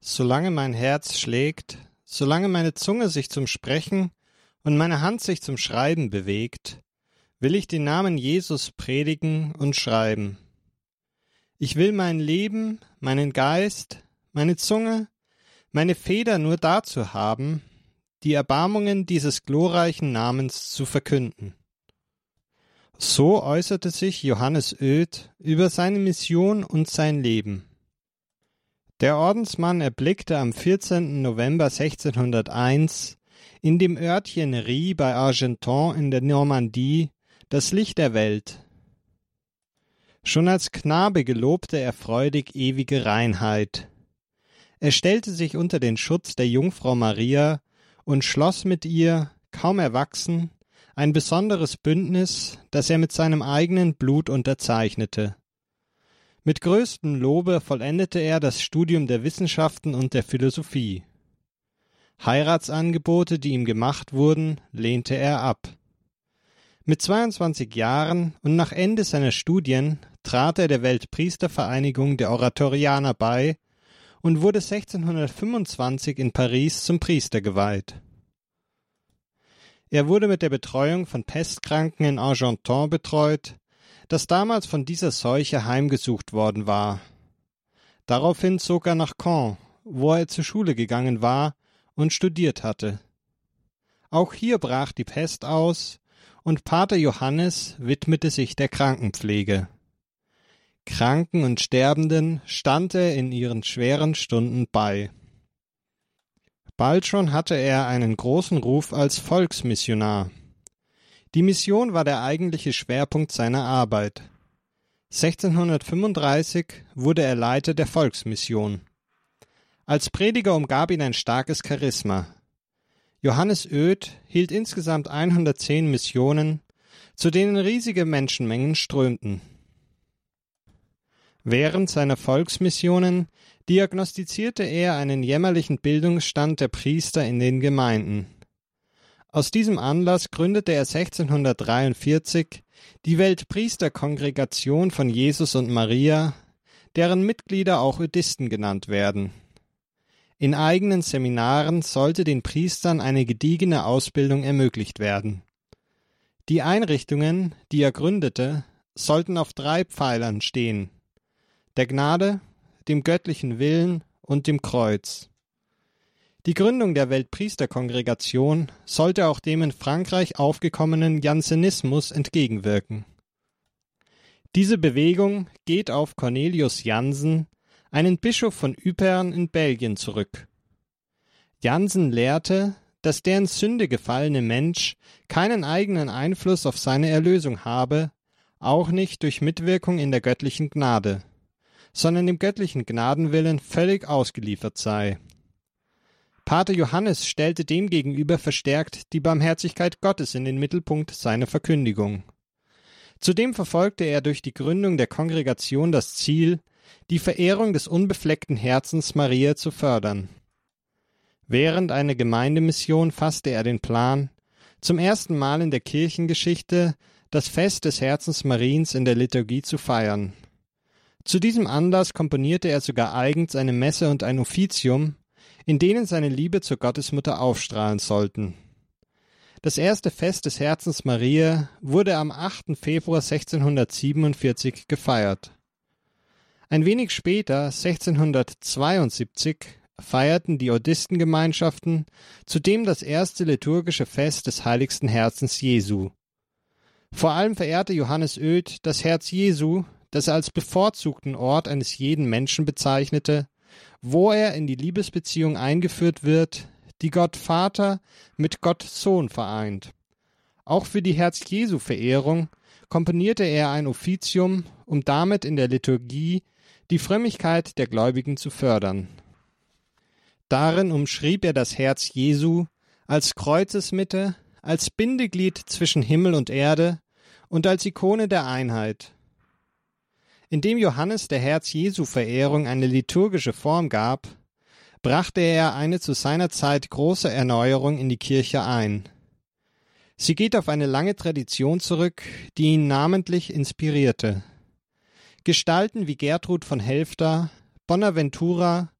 Solange mein Herz schlägt, solange meine Zunge sich zum Sprechen und meine Hand sich zum Schreiben bewegt, will ich den Namen Jesus predigen und schreiben. Ich will mein Leben, meinen Geist, meine Zunge, meine Feder nur dazu haben, die Erbarmungen dieses glorreichen Namens zu verkünden. So äußerte sich Johannes Oeth über seine Mission und sein Leben. Der Ordensmann erblickte am 14. November 1601 in dem Örtchen Rie bei Argenton in der Normandie das Licht der Welt. Schon als Knabe gelobte er freudig ewige Reinheit. Er stellte sich unter den Schutz der Jungfrau Maria und schloss mit ihr, kaum erwachsen, ein besonderes Bündnis, das er mit seinem eigenen Blut unterzeichnete. Mit größtem Lobe vollendete er das Studium der Wissenschaften und der Philosophie. Heiratsangebote, die ihm gemacht wurden, lehnte er ab. Mit 22 Jahren und nach Ende seiner Studien trat er der Weltpriestervereinigung der Oratorianer bei und wurde 1625 in Paris zum Priester geweiht. Er wurde mit der Betreuung von Pestkranken in Argenton betreut, das damals von dieser Seuche heimgesucht worden war. Daraufhin zog er nach Caen, wo er zur Schule gegangen war und studiert hatte. Auch hier brach die Pest aus, und Pater Johannes widmete sich der Krankenpflege. Kranken und Sterbenden stand er in ihren schweren Stunden bei. Bald schon hatte er einen großen Ruf als Volksmissionar. Die Mission war der eigentliche Schwerpunkt seiner Arbeit. 1635 wurde er Leiter der Volksmission. Als Prediger umgab ihn ein starkes Charisma. Johannes Oeth hielt insgesamt 110 Missionen, zu denen riesige Menschenmengen strömten. Während seiner Volksmissionen diagnostizierte er einen jämmerlichen Bildungsstand der Priester in den Gemeinden. Aus diesem Anlass gründete er 1643 die Weltpriesterkongregation von Jesus und Maria, deren Mitglieder auch Ödisten genannt werden. In eigenen Seminaren sollte den Priestern eine gediegene Ausbildung ermöglicht werden. Die Einrichtungen, die er gründete, sollten auf drei Pfeilern stehen der Gnade, dem göttlichen Willen und dem Kreuz. Die Gründung der Weltpriesterkongregation sollte auch dem in Frankreich aufgekommenen Jansenismus entgegenwirken. Diese Bewegung geht auf Cornelius Jansen, einen Bischof von Ypern in Belgien, zurück. Jansen lehrte, dass der in Sünde gefallene Mensch keinen eigenen Einfluss auf seine Erlösung habe, auch nicht durch Mitwirkung in der göttlichen Gnade sondern dem göttlichen Gnadenwillen völlig ausgeliefert sei. Pater Johannes stellte demgegenüber verstärkt die Barmherzigkeit Gottes in den Mittelpunkt seiner Verkündigung. Zudem verfolgte er durch die Gründung der Kongregation das Ziel, die Verehrung des unbefleckten Herzens Maria zu fördern. Während einer Gemeindemission fasste er den Plan, zum ersten Mal in der Kirchengeschichte das Fest des Herzens Mariens in der Liturgie zu feiern. Zu diesem Anlass komponierte er sogar eigens eine Messe und ein Offizium, in denen seine Liebe zur Gottesmutter aufstrahlen sollten. Das erste Fest des Herzens Maria wurde am 8. Februar 1647 gefeiert. Ein wenig später, 1672, feierten die Odistengemeinschaften zudem das erste liturgische Fest des heiligsten Herzens Jesu. Vor allem verehrte Johannes Oeth das Herz Jesu, das er als bevorzugten Ort eines jeden Menschen bezeichnete, wo er in die Liebesbeziehung eingeführt wird, die Gott Vater mit Gott Sohn vereint. Auch für die Herz-Jesu-Verehrung komponierte er ein Offizium, um damit in der Liturgie die Frömmigkeit der Gläubigen zu fördern. Darin umschrieb er das Herz Jesu als Kreuzesmitte, als Bindeglied zwischen Himmel und Erde und als Ikone der Einheit. Indem Johannes der Herz-Jesu-Verehrung eine liturgische Form gab, brachte er eine zu seiner Zeit große Erneuerung in die Kirche ein. Sie geht auf eine lange Tradition zurück, die ihn namentlich inspirierte. Gestalten wie Gertrud von Helfter, Bonaventura,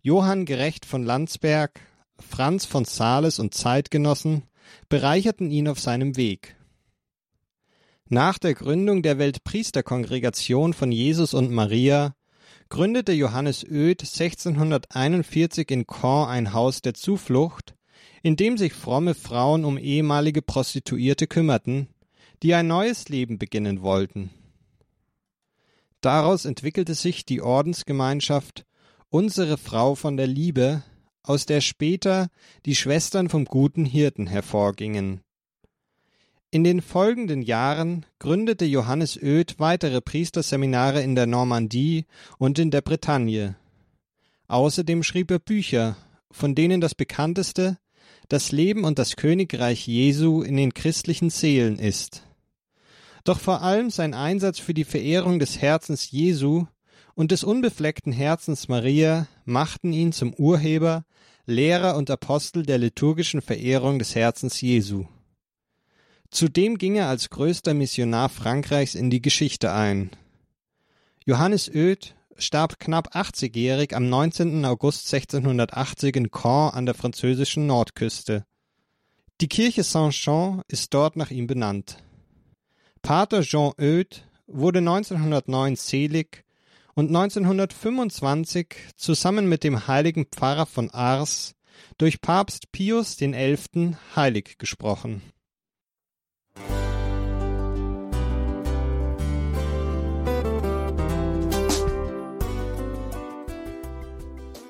Johann Gerecht von Landsberg, Franz von Sales und Zeitgenossen bereicherten ihn auf seinem Weg. Nach der Gründung der Weltpriesterkongregation von Jesus und Maria gründete Johannes Oed 1641 in Caen ein Haus der Zuflucht, in dem sich fromme Frauen um ehemalige Prostituierte kümmerten, die ein neues Leben beginnen wollten. Daraus entwickelte sich die Ordensgemeinschaft Unsere Frau von der Liebe, aus der später die Schwestern vom guten Hirten hervorgingen. In den folgenden Jahren gründete Johannes Oed weitere Priesterseminare in der Normandie und in der Bretagne. Außerdem schrieb er Bücher, von denen das bekannteste Das Leben und das Königreich Jesu in den christlichen Seelen ist. Doch vor allem sein Einsatz für die Verehrung des Herzens Jesu und des unbefleckten Herzens Maria machten ihn zum Urheber, Lehrer und Apostel der liturgischen Verehrung des Herzens Jesu. Zudem ging er als größter Missionar Frankreichs in die Geschichte ein. Johannes Oed starb knapp 80-jährig am 19. August 1680 in Caen an der französischen Nordküste. Die Kirche Saint-Jean ist dort nach ihm benannt. Pater Jean Oed wurde 1909 selig und 1925 zusammen mit dem heiligen Pfarrer von Ars durch Papst Pius XI. heilig gesprochen.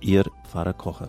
Ihr Pfarrer Kocher.